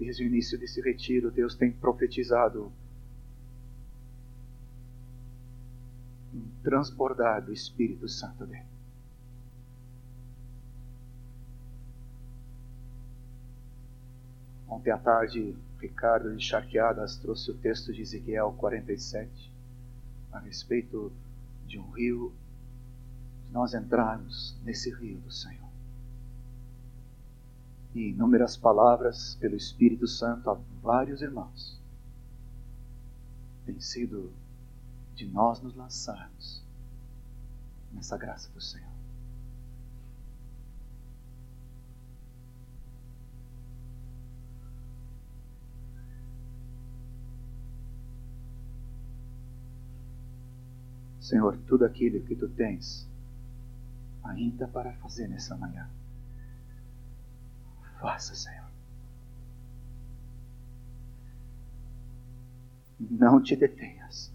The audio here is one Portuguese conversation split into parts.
Desde o início desse retiro, Deus tem profetizado um transbordar do Espírito Santo dele. Ontem à tarde, Ricardo de Charqueadas trouxe o texto de Ezequiel 47 a respeito de um rio, de nós entrarmos nesse rio do Senhor. E inúmeras palavras pelo Espírito Santo a vários irmãos têm sido de nós nos lançarmos nessa graça do Senhor. Senhor, tudo aquilo que tu tens ainda para fazer nessa manhã. Faça, Senhor. Não te detenhas.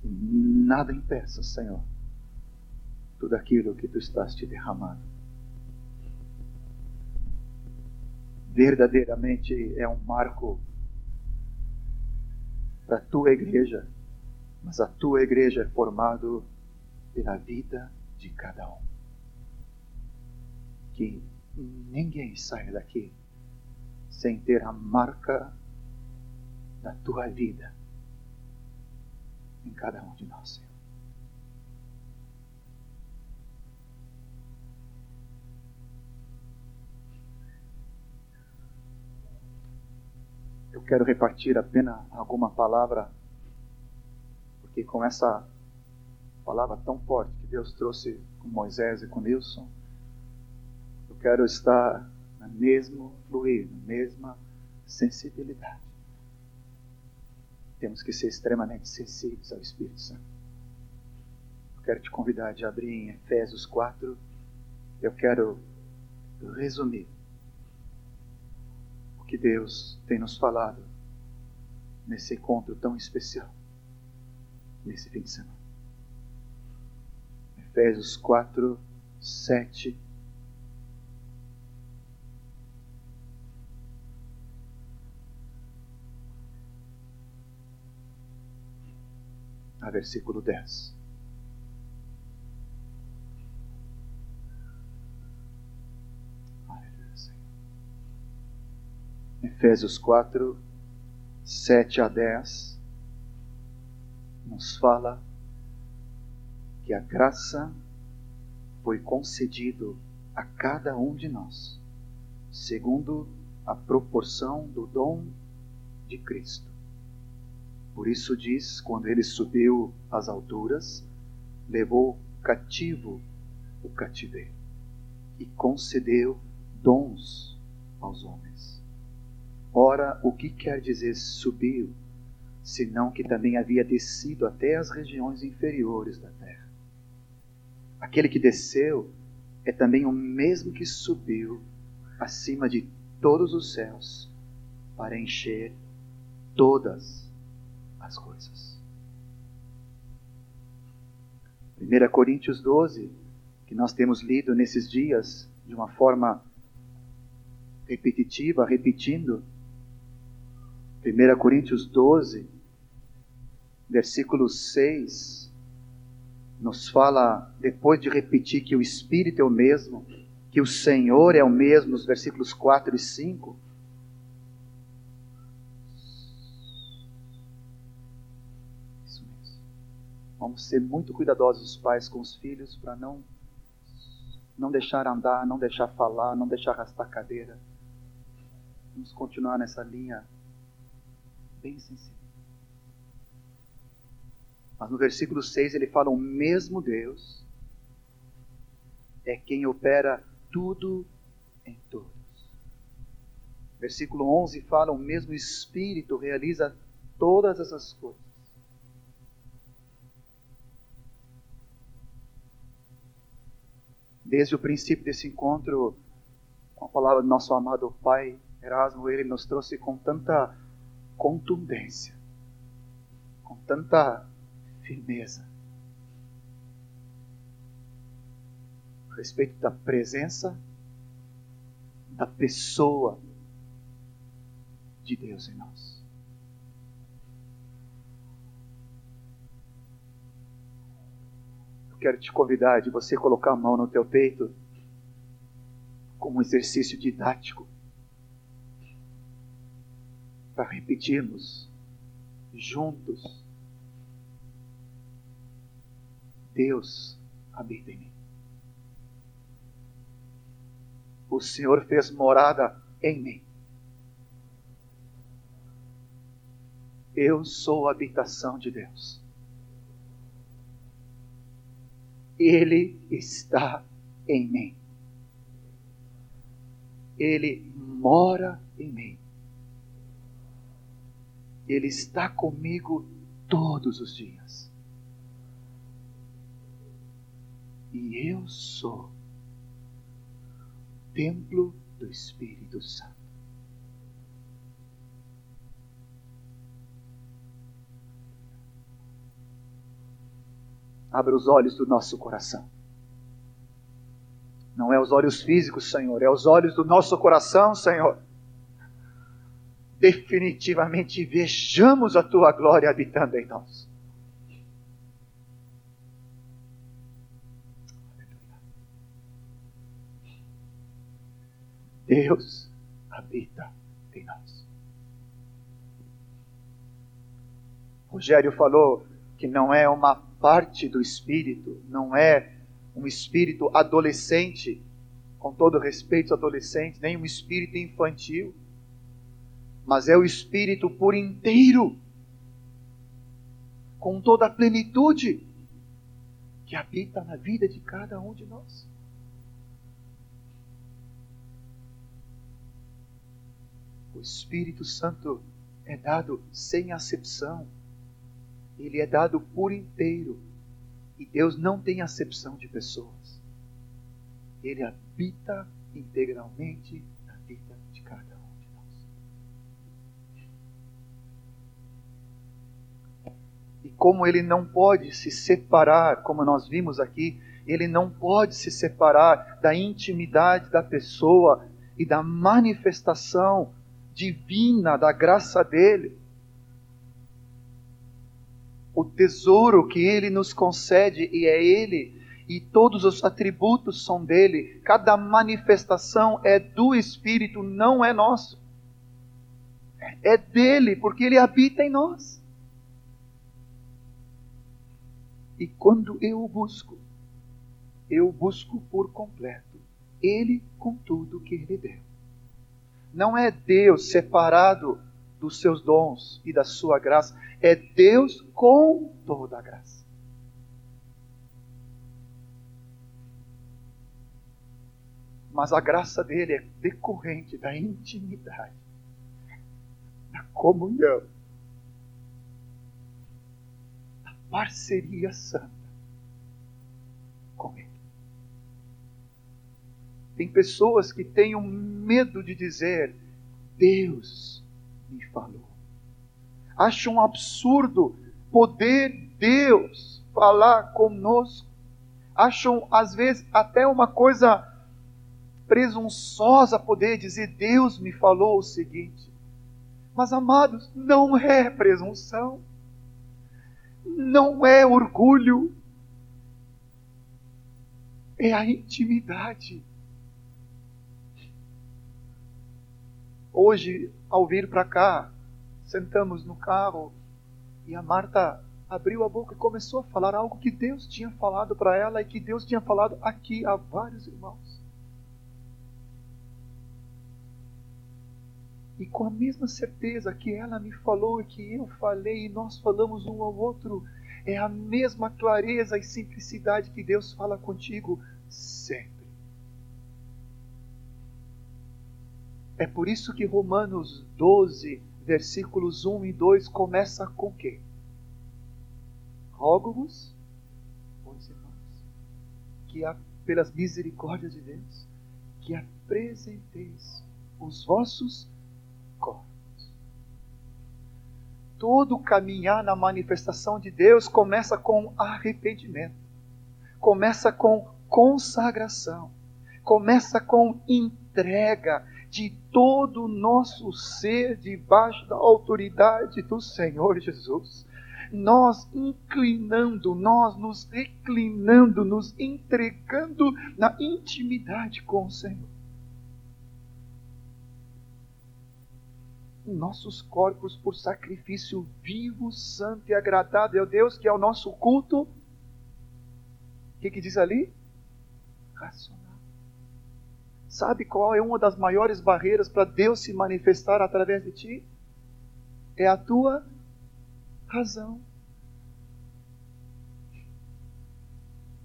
Que nada impeça, Senhor, tudo aquilo que tu estás te derramando. Verdadeiramente é um marco para a tua igreja, mas a tua igreja é formada pela vida de cada um. Que ninguém saia daqui sem ter a marca da tua vida em cada um de nós, Senhor. Eu quero repartir apenas alguma palavra, porque com essa palavra tão forte que Deus trouxe com Moisés e com Nilson, eu quero estar no mesmo fluir, na mesma sensibilidade. Temos que ser extremamente sensíveis ao Espírito Santo. Eu quero te convidar a abrir em Efésios 4. Eu quero resumir que Deus tem nos falado nesse encontro tão especial, nesse fim de semana. Efésios 4, 7. A versículo 10. Efésios 4, 7 a 10, nos fala que a graça foi concedido a cada um de nós, segundo a proporção do dom de Cristo. Por isso diz, quando ele subiu às alturas, levou cativo o cativeiro e concedeu dons aos homens. Ora, o que quer dizer subiu, senão que também havia descido até as regiões inferiores da terra? Aquele que desceu é também o mesmo que subiu acima de todos os céus para encher todas as coisas. 1 Coríntios 12, que nós temos lido nesses dias de uma forma repetitiva, repetindo, 1 Coríntios 12, versículo 6, nos fala, depois de repetir que o Espírito é o mesmo, que o Senhor é o mesmo, nos versículos 4 e 5. Isso mesmo. Vamos ser muito cuidadosos, os pais, com os filhos, para não, não deixar andar, não deixar falar, não deixar arrastar cadeira. Vamos continuar nessa linha bem sensível. Mas no versículo 6 ele fala: O mesmo Deus é quem opera tudo em todos. Versículo 11 fala: O mesmo Espírito realiza todas essas coisas. Desde o princípio desse encontro, com a palavra do nosso amado Pai Erasmo, ele nos trouxe com tanta contundência, com tanta firmeza. respeito da presença da pessoa de Deus em nós. Eu quero te convidar de você colocar a mão no teu peito como um exercício didático para repetirmos juntos. Deus habita em mim. O Senhor fez morada em mim. Eu sou a habitação de Deus. Ele está em mim. Ele mora em mim. Ele está comigo todos os dias. E eu sou templo do Espírito Santo. Abra os olhos do nosso coração. Não é os olhos físicos, Senhor, é os olhos do nosso coração, Senhor. Definitivamente vejamos a tua glória habitando em nós. Deus habita em nós. Rogério falou que não é uma parte do espírito, não é um espírito adolescente, com todo respeito aos adolescentes, nem um espírito infantil, mas é o espírito por inteiro, com toda a plenitude que habita na vida de cada um de nós. O Espírito Santo é dado sem acepção, ele é dado por inteiro e Deus não tem acepção de pessoas. Ele habita integralmente na vida de cada um de nós. E como ele não pode se separar, como nós vimos aqui, ele não pode se separar da intimidade da pessoa e da manifestação divina da graça dele o tesouro que ele nos concede e é ele, e todos os atributos são dele, cada manifestação é do Espírito, não é nosso. É dele, porque ele habita em nós. E quando eu o busco, eu o busco por completo, ele com tudo que ele deu. Não é Deus separado dos seus dons e da sua graça, é Deus com toda a graça. Mas a graça dele é decorrente da intimidade, da comunhão, da parceria santa com Ele. Tem pessoas que têm um medo de dizer: Deus me falou. Acho um absurdo poder Deus falar conosco. Acham, às vezes, até uma coisa presunçosa poder dizer: Deus me falou o seguinte. Mas, amados, não é presunção, não é orgulho, é a intimidade. Hoje, ao vir para cá, sentamos no carro e a Marta abriu a boca e começou a falar algo que Deus tinha falado para ela e que Deus tinha falado aqui a vários irmãos. E com a mesma certeza que ela me falou e que eu falei e nós falamos um ao outro, é a mesma clareza e simplicidade que Deus fala contigo sempre. É por isso que Romanos 12, versículos 1 e 2 começa com quê? Rogo-vos, pois irmãos, que a, pelas misericórdias de Deus, que apresenteis os vossos corpos. Todo caminhar na manifestação de Deus começa com arrependimento, começa com consagração, começa com entrega de todo o nosso ser debaixo da autoridade do Senhor Jesus. Nós inclinando, nós nos reclinando, nos entregando na intimidade com o Senhor. Nossos corpos por sacrifício vivo, santo e agradável a Deus, que é o nosso culto. O que, que diz ali? Racional. Sabe qual é uma das maiores barreiras para Deus se manifestar através de ti? É a tua razão.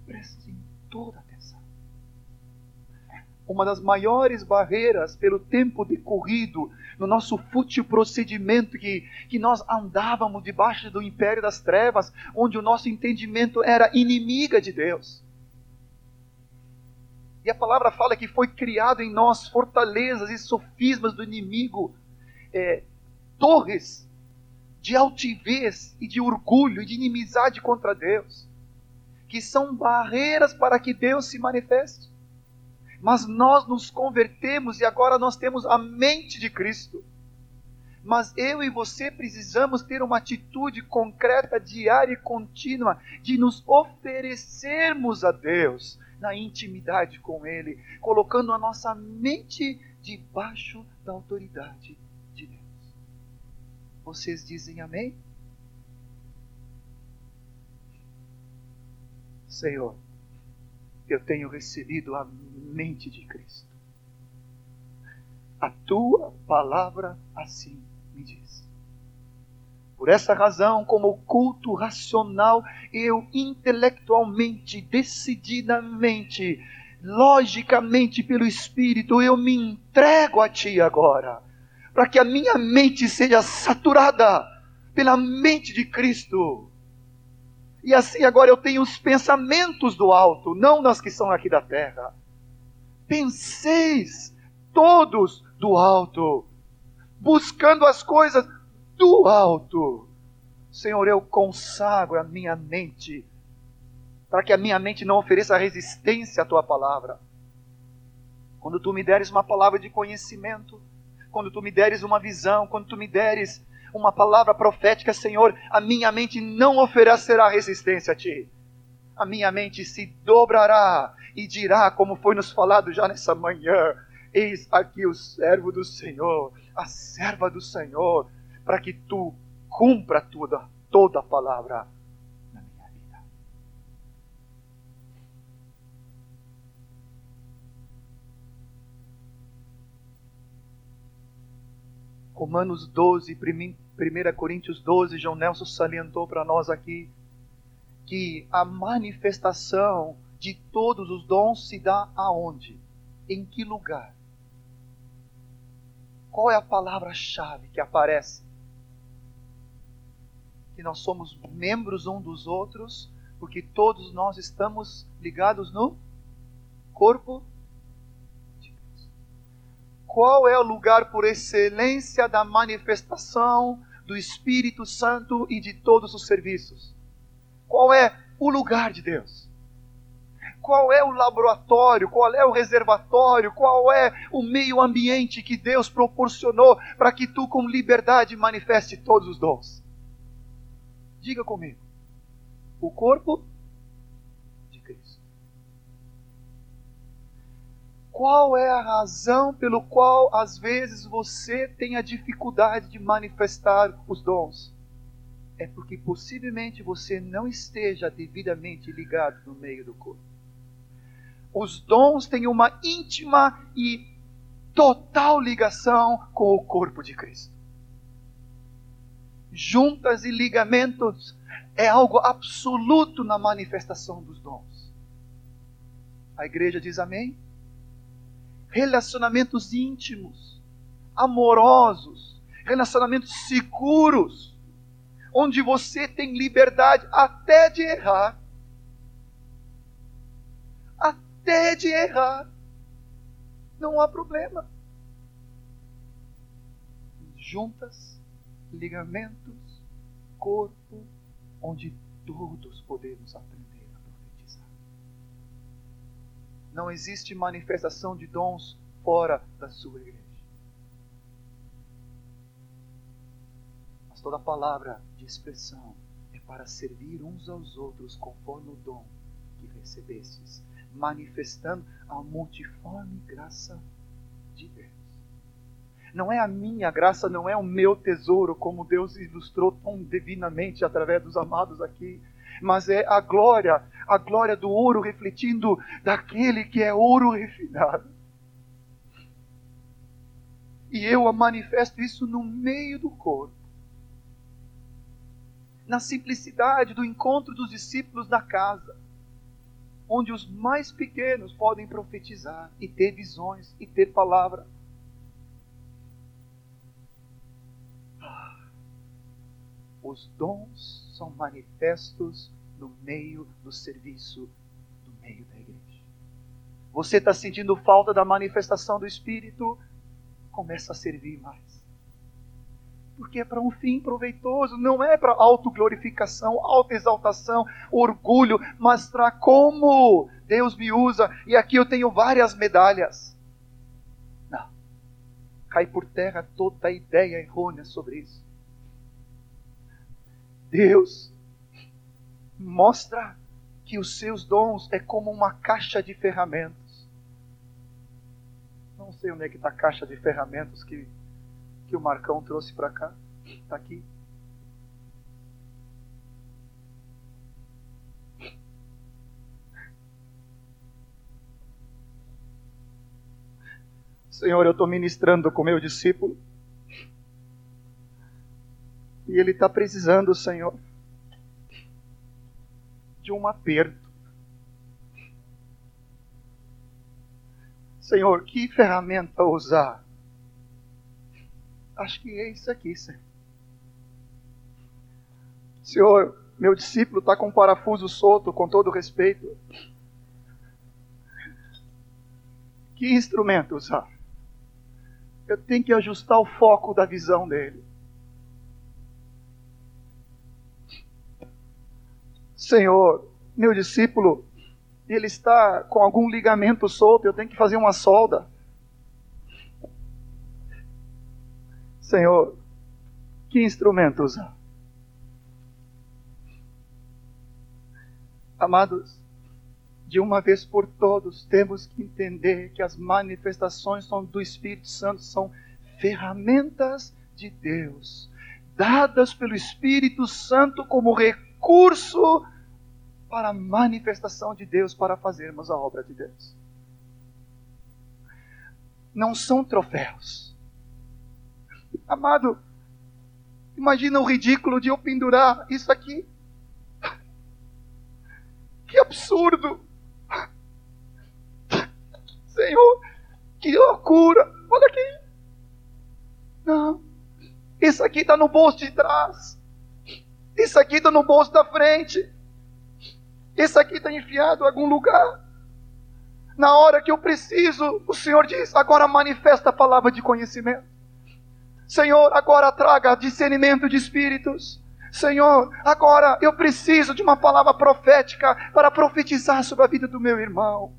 Preste toda atenção. Uma das maiores barreiras pelo tempo decorrido no nosso fútil procedimento que, que nós andávamos debaixo do império das trevas, onde o nosso entendimento era inimiga de Deus. E a palavra fala que foi criado em nós fortalezas e sofismas do inimigo, é, torres de altivez e de orgulho e de inimizade contra Deus, que são barreiras para que Deus se manifeste. Mas nós nos convertemos e agora nós temos a mente de Cristo. Mas eu e você precisamos ter uma atitude concreta, diária e contínua de nos oferecermos a Deus na intimidade com Ele, colocando a nossa mente debaixo da autoridade de Deus. Vocês dizem amém? Senhor, eu tenho recebido a mente de Cristo. A tua palavra assim. Por essa razão, como culto racional, eu intelectualmente, decididamente, logicamente pelo Espírito, eu me entrego a Ti agora, para que a minha mente seja saturada pela mente de Cristo. E assim agora eu tenho os pensamentos do alto, não nas que são aqui da terra. Penseis todos do alto, buscando as coisas do alto. Senhor, eu consagro a minha mente, para que a minha mente não ofereça resistência à tua palavra. Quando tu me deres uma palavra de conhecimento, quando tu me deres uma visão, quando tu me deres uma palavra profética, Senhor, a minha mente não oferecerá resistência a ti. A minha mente se dobrará e dirá, como foi nos falado já nessa manhã: Eis aqui o servo do Senhor, a serva do Senhor, para que tu cumpra toda, toda a palavra na minha vida. Romanos 12, 1 Coríntios 12, João Nelson salientou para nós aqui que a manifestação de todos os dons se dá aonde? Em que lugar? Qual é a palavra-chave que aparece que nós somos membros um dos outros, porque todos nós estamos ligados no corpo de Deus. Qual é o lugar por excelência da manifestação do Espírito Santo e de todos os serviços? Qual é o lugar de Deus? Qual é o laboratório? Qual é o reservatório? Qual é o meio ambiente que Deus proporcionou para que tu, com liberdade, manifeste todos os dons? Diga comigo. O corpo de Cristo. Qual é a razão pelo qual às vezes você tem a dificuldade de manifestar os dons? É porque possivelmente você não esteja devidamente ligado no meio do corpo. Os dons têm uma íntima e total ligação com o corpo de Cristo juntas e ligamentos é algo absoluto na manifestação dos dons. A igreja diz amém? Relacionamentos íntimos, amorosos, relacionamentos seguros, onde você tem liberdade até de errar. Até de errar. Não há problema. Juntas ligamentos, corpo, onde todos podemos aprender a profetizar. não existe manifestação de dons fora da sua igreja. Mas toda palavra de expressão é para servir uns aos outros conforme o dom que recebestes, manifestando a multiforme graça de Deus. Não é a minha graça, não é o meu tesouro, como Deus ilustrou tão divinamente através dos amados aqui, mas é a glória, a glória do ouro refletindo daquele que é ouro refinado. E eu manifesto isso no meio do corpo. Na simplicidade do encontro dos discípulos na casa, onde os mais pequenos podem profetizar e ter visões e ter palavra. Os dons são manifestos no meio do serviço, no meio da igreja. Você está sentindo falta da manifestação do Espírito? Começa a servir mais. Porque é para um fim proveitoso, não é para autoglorificação, autoexaltação, orgulho, mas para como Deus me usa. E aqui eu tenho várias medalhas. Não. Cai por terra toda a ideia errônea sobre isso. Deus mostra que os seus dons é como uma caixa de ferramentas. Não sei onde é que está a caixa de ferramentas que, que o Marcão trouxe para cá. Está aqui. Senhor, eu estou ministrando com meu discípulo. E ele está precisando, Senhor, de um aperto. Senhor, que ferramenta usar? Acho que é isso aqui, Senhor. Senhor, meu discípulo está com um parafuso solto, com todo respeito. Que instrumento usar? Eu tenho que ajustar o foco da visão dele. Senhor, meu discípulo, ele está com algum ligamento solto, eu tenho que fazer uma solda. Senhor, que instrumento usar? Amados, de uma vez por todos, temos que entender que as manifestações do Espírito Santo são ferramentas de Deus, dadas pelo Espírito Santo como recurso para a manifestação de Deus, para fazermos a obra de Deus. Não são troféus. Amado, imagina o ridículo de eu pendurar isso aqui. Que absurdo! Senhor, que loucura! Olha aqui. Não, isso aqui está no bolso de trás. Isso aqui está no bolso da frente. Esse aqui está enfiado em algum lugar. Na hora que eu preciso, o Senhor diz: agora manifesta a palavra de conhecimento. Senhor, agora traga discernimento de espíritos. Senhor, agora eu preciso de uma palavra profética para profetizar sobre a vida do meu irmão.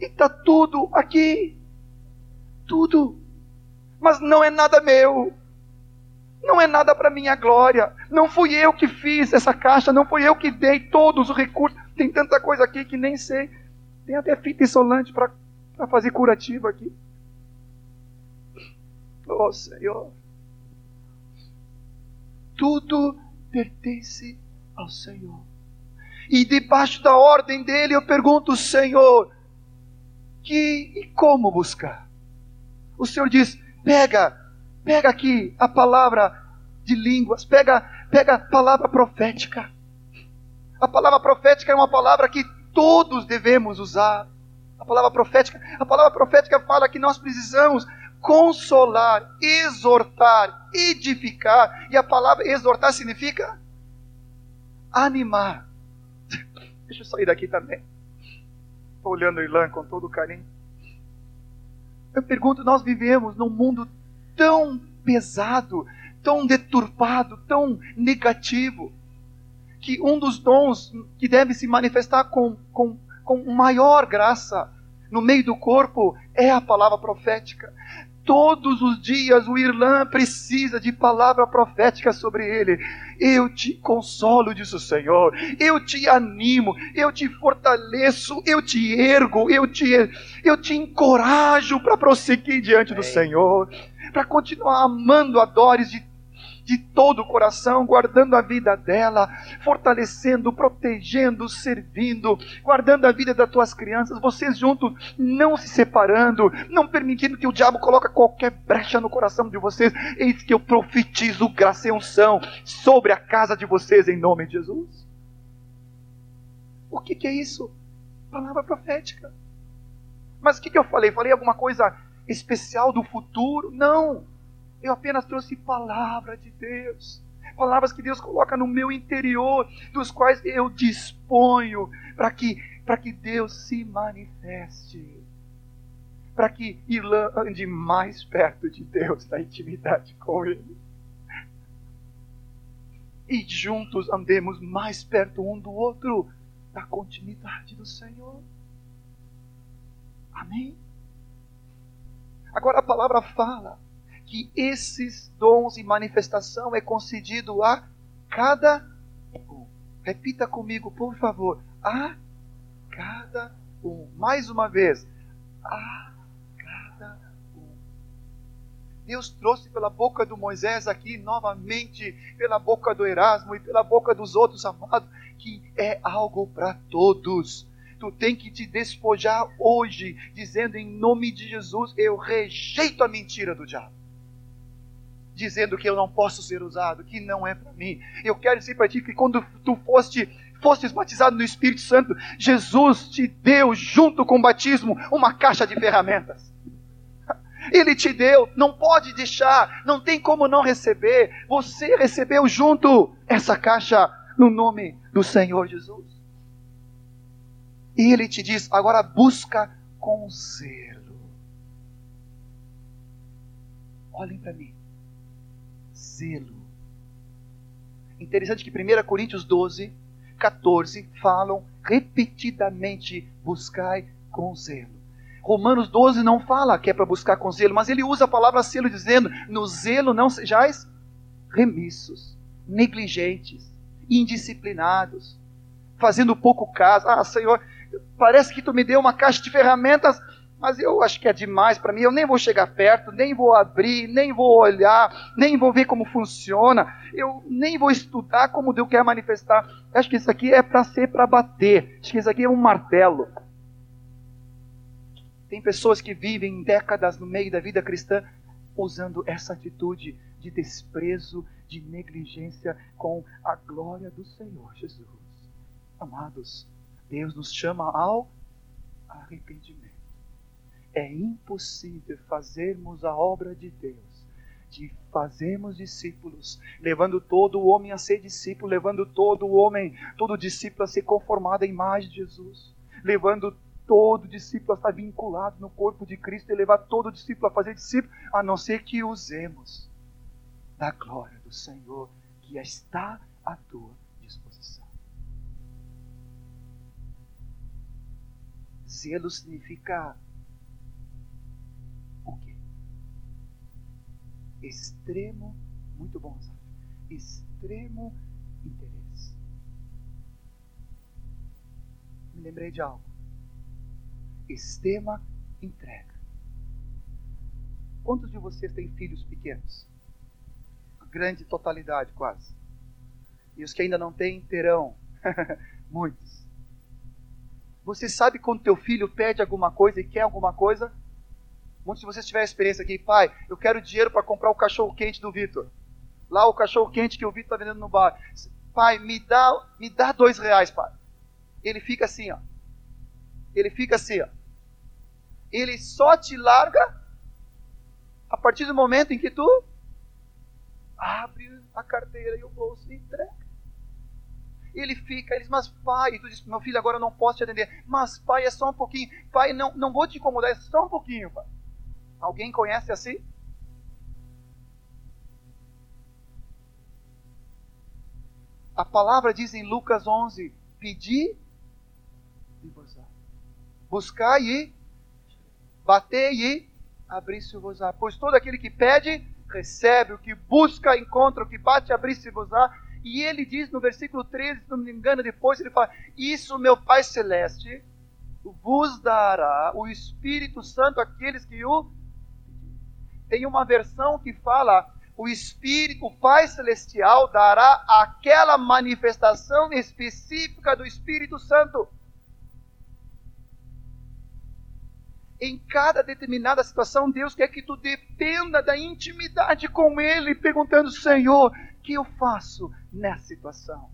E está tudo aqui. Tudo. Mas não é nada meu. Não é nada para minha glória. Não fui eu que fiz essa caixa, não fui eu que dei todos os recursos. Tem tanta coisa aqui que nem sei. Tem até fita isolante para fazer curativo aqui. Oh Senhor. Tudo pertence ao Senhor. E debaixo da ordem dele eu pergunto, Senhor, que e como buscar? O Senhor diz: pega Pega aqui a palavra de línguas, pega, pega a palavra profética. A palavra profética é uma palavra que todos devemos usar. A palavra profética, a palavra profética fala que nós precisamos consolar, exortar, edificar. E a palavra exortar significa animar. Deixa eu sair daqui também. Estou olhando o Ilan com todo carinho. Eu pergunto, nós vivemos num mundo tão pesado, tão deturpado, tão negativo, que um dos dons que deve se manifestar com, com, com maior graça no meio do corpo é a palavra profética. Todos os dias o Irlã precisa de palavra profética sobre ele. Eu te consolo, diz o Senhor. Eu te animo, eu te fortaleço, eu te ergo, eu te, eu te encorajo para prosseguir diante do Senhor, para continuar amando a Doris de de todo o coração, guardando a vida dela, fortalecendo, protegendo, servindo, guardando a vida das tuas crianças, vocês juntos, não se separando, não permitindo que o diabo coloque qualquer brecha no coração de vocês. Eis que eu profetizo graça e unção sobre a casa de vocês em nome de Jesus. O que, que é isso? Palavra profética. Mas o que, que eu falei? Falei alguma coisa especial do futuro? Não. Eu apenas trouxe palavra de Deus. Palavras que Deus coloca no meu interior, dos quais eu disponho para que, que Deus se manifeste. Para que Irlã ande mais perto de Deus, na intimidade com Ele. E juntos andemos mais perto um do outro, da continuidade do Senhor. Amém? Agora a palavra fala que esses dons e manifestação é concedido a cada um. Repita comigo, por favor. A cada um. Mais uma vez. A cada um. Deus trouxe pela boca do Moisés aqui novamente, pela boca do Erasmo e pela boca dos outros amados, que é algo para todos. Tu tem que te despojar hoje, dizendo em nome de Jesus: eu rejeito a mentira do diabo dizendo que eu não posso ser usado, que não é para mim. Eu quero dizer para ti que quando tu foste fostes batizado no Espírito Santo, Jesus te deu junto com o batismo uma caixa de ferramentas. Ele te deu, não pode deixar, não tem como não receber. Você recebeu junto essa caixa no nome do Senhor Jesus. E ele te diz: agora busca com zelo. Olhem para mim zelo. Interessante que 1 Coríntios 12, 14 falam repetidamente: buscai com zelo. Romanos 12 não fala que é para buscar com zelo, mas ele usa a palavra zelo dizendo: no zelo não sejais remissos, negligentes, indisciplinados, fazendo pouco caso. Ah, Senhor, parece que tu me deu uma caixa de ferramentas mas eu acho que é demais para mim, eu nem vou chegar perto, nem vou abrir, nem vou olhar, nem vou ver como funciona, eu nem vou estudar como Deus quer manifestar. Acho que isso aqui é para ser para bater, acho que isso aqui é um martelo. Tem pessoas que vivem décadas no meio da vida cristã usando essa atitude de desprezo, de negligência com a glória do Senhor Jesus. Amados, Deus nos chama ao arrependimento. É impossível fazermos a obra de Deus, de fazermos discípulos, levando todo o homem a ser discípulo, levando todo o homem, todo discípulo a ser conformado à imagem de Jesus, levando todo discípulo a estar vinculado no corpo de Cristo e levar todo discípulo a fazer discípulo, a não ser que usemos da glória do Senhor que está à tua Zelo significa extremo, muito bom, sabe? extremo interesse. Me lembrei de algo. Extrema entrega. Quantos de vocês têm filhos pequenos? A grande totalidade, quase. E os que ainda não têm, terão. Muitos. Você sabe quando teu filho pede alguma coisa e quer alguma coisa? Muitos de vocês tiveram experiência aqui, pai, eu quero dinheiro para comprar o cachorro quente do Vitor. Lá o cachorro quente que o Vitor está vendendo no bar. Pai, me dá, me dá dois reais, pai. Ele fica assim, ó. Ele fica assim, ó. Ele só te larga a partir do momento em que tu abre a carteira e o bolso e entrega. Ele fica, ele diz, mas pai, tu diz, meu filho, agora eu não posso te atender. Mas pai, é só um pouquinho. Pai, não, não vou te incomodar, é só um pouquinho, pai. Alguém conhece assim? A palavra diz em Lucas 11: Pedi e vos buscar e bater e abrir-se-vos-á. Pois todo aquele que pede, recebe, o que busca, encontra, o que bate, abrir-se-vos-á. E ele diz no versículo 13, se não me engano, depois ele fala: Isso meu Pai Celeste vos dará o Espírito Santo àqueles que o. Tem uma versão que fala: o Espírito, o Pai Celestial dará aquela manifestação específica do Espírito Santo. Em cada determinada situação, Deus quer que tu dependa da intimidade com Ele, perguntando: Senhor, que eu faço nessa situação?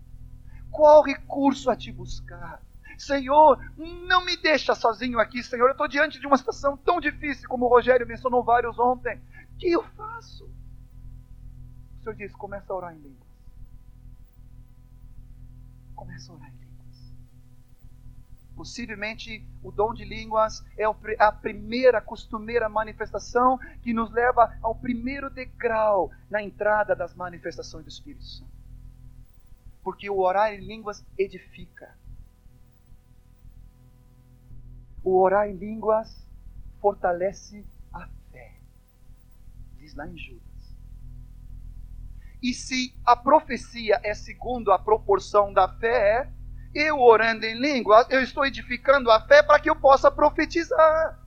Qual recurso a te buscar? Senhor, não me deixa sozinho aqui, Senhor. Eu estou diante de uma situação tão difícil, como o Rogério mencionou vários ontem. O que eu faço? O Senhor diz: começa a orar em línguas. Começa a orar em línguas. Possivelmente o dom de línguas é a primeira costumeira manifestação que nos leva ao primeiro degrau na entrada das manifestações do Espírito Santo. Porque o orar em línguas edifica. O orar em línguas fortalece a fé. Diz lá em Judas. E se a profecia é segundo a proporção da fé, eu orando em línguas, eu estou edificando a fé para que eu possa profetizar.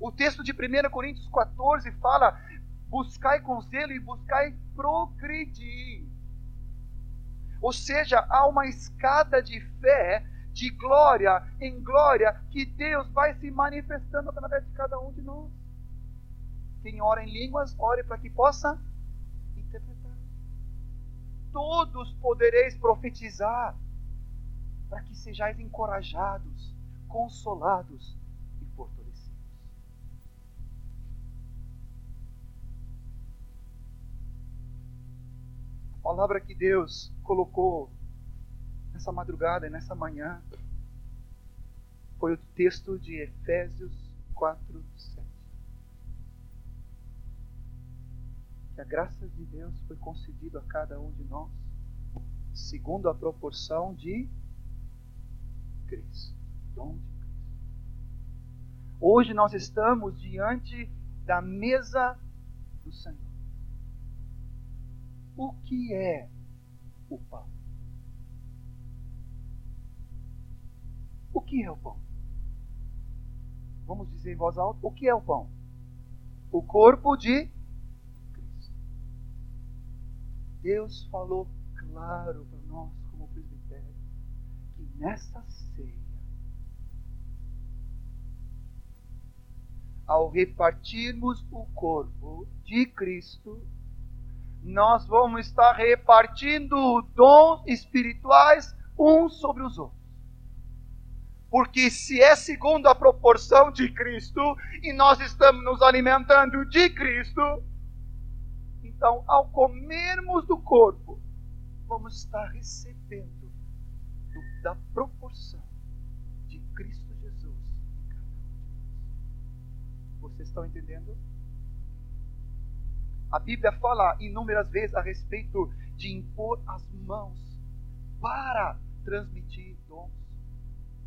O texto de 1 Coríntios 14 fala: buscai com zelo e buscai progredir. Ou seja, há uma escada de fé de glória em glória que Deus vai se manifestando através de cada um de nós. Quem ora em línguas, ore para que possa. Todos podereis profetizar, para que sejais encorajados, consolados e fortalecidos. A palavra que Deus colocou nessa madrugada e nessa manhã foi o texto de Efésios 4, Que a graça de Deus foi concedida a cada um de nós segundo a proporção de Cristo. Dom de Cristo. Hoje nós estamos diante da mesa do Senhor. O que é o pão? O que é o pão? Vamos dizer em voz alta: o que é o pão? O corpo de Deus falou claro para nós, como presbitério, que nessa ceia, ao repartirmos o corpo de Cristo, nós vamos estar repartindo dons espirituais uns sobre os outros. Porque se é segundo a proporção de Cristo e nós estamos nos alimentando de Cristo, então ao comermos do corpo, vamos estar recebendo do, da proporção de Cristo Jesus em cada um de nós. Vocês estão entendendo? A Bíblia fala inúmeras vezes a respeito de impor as mãos para transmitir dons.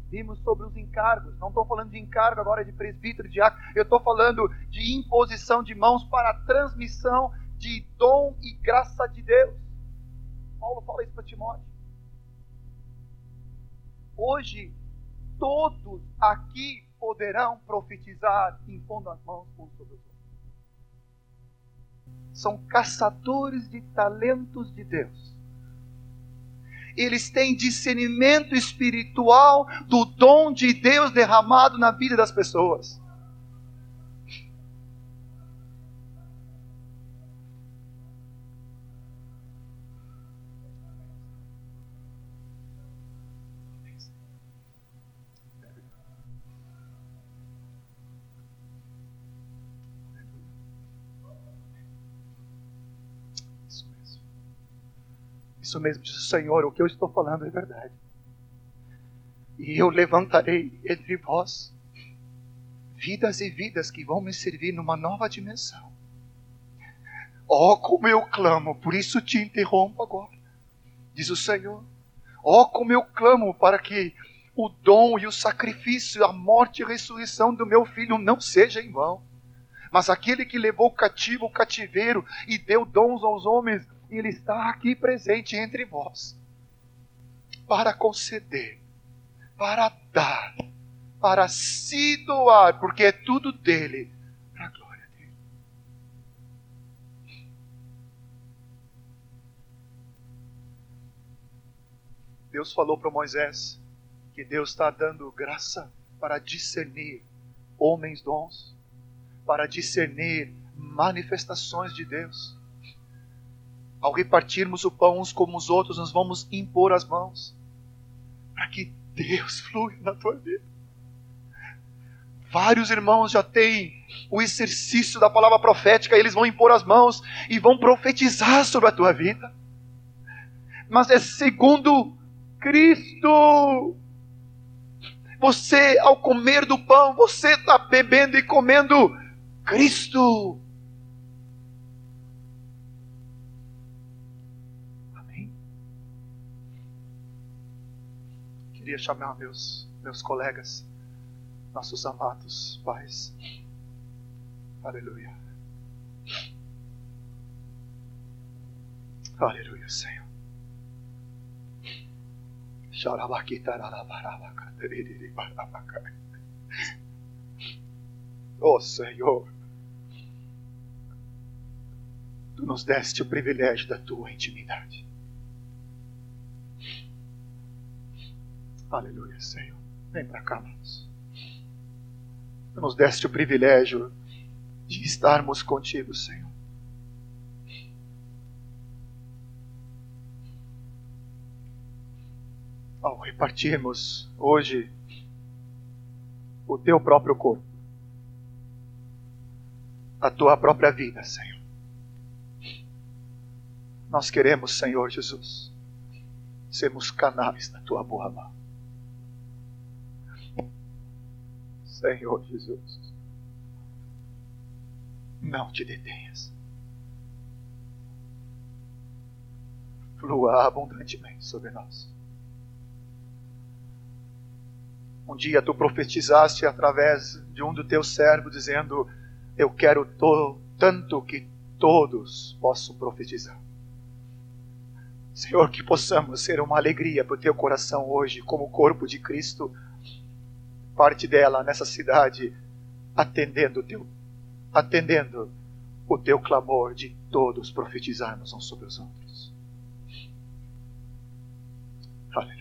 Vimos sobre os encargos. Não estou falando de encargo agora de presbítero, de diácono. Eu estou falando de imposição de mãos para transmissão de dom e graça de Deus. Paulo fala isso para Timóteo. Hoje, todos aqui poderão profetizar impondo as mãos uns sobre os outros. São caçadores de talentos de Deus eles têm discernimento espiritual do dom de Deus derramado na vida das pessoas. Isso mesmo, disse o Senhor, o que eu estou falando é verdade. E eu levantarei entre vós vidas e vidas que vão me servir numa nova dimensão. Oh, como eu clamo, por isso te interrompo agora, diz o Senhor. Oh, como eu clamo para que o dom e o sacrifício, a morte e a ressurreição do meu filho não seja em vão. Mas aquele que levou cativo o cativeiro e deu dons aos homens, ele está aqui presente entre vós para conceder, para dar, para se doar, porque é tudo dele, para a glória dele. Deus falou para Moisés que Deus está dando graça para discernir homens dons, para discernir manifestações de Deus. Ao repartirmos o pão uns como os outros, nós vamos impor as mãos para que Deus flui na tua vida. Vários irmãos já têm o exercício da palavra profética, eles vão impor as mãos e vão profetizar sobre a tua vida. Mas é segundo Cristo. Você, ao comer do pão, você está bebendo e comendo Cristo. Queria chamar meus, meus colegas, nossos amados pais. Aleluia. Aleluia, Senhor. Oh Senhor, Tu nos deste o privilégio da Tua intimidade. Aleluia, Senhor. Vem para cá, amados. Tu nos deste o privilégio de estarmos contigo, Senhor. Ao repartirmos hoje o teu próprio corpo, a tua própria vida, Senhor. Nós queremos, Senhor Jesus, sermos canais da tua boa mão. Senhor Jesus. Não te detenhas. Flua abundantemente sobre nós. Um dia tu profetizaste através de um dos teus servos, dizendo: Eu quero tanto que todos possam profetizar. Senhor, que possamos ser uma alegria para o teu coração hoje, como corpo de Cristo parte dela nessa cidade, atendendo o teu, atendendo o teu clamor de todos profetizarmos uns sobre os outros. Aleluia.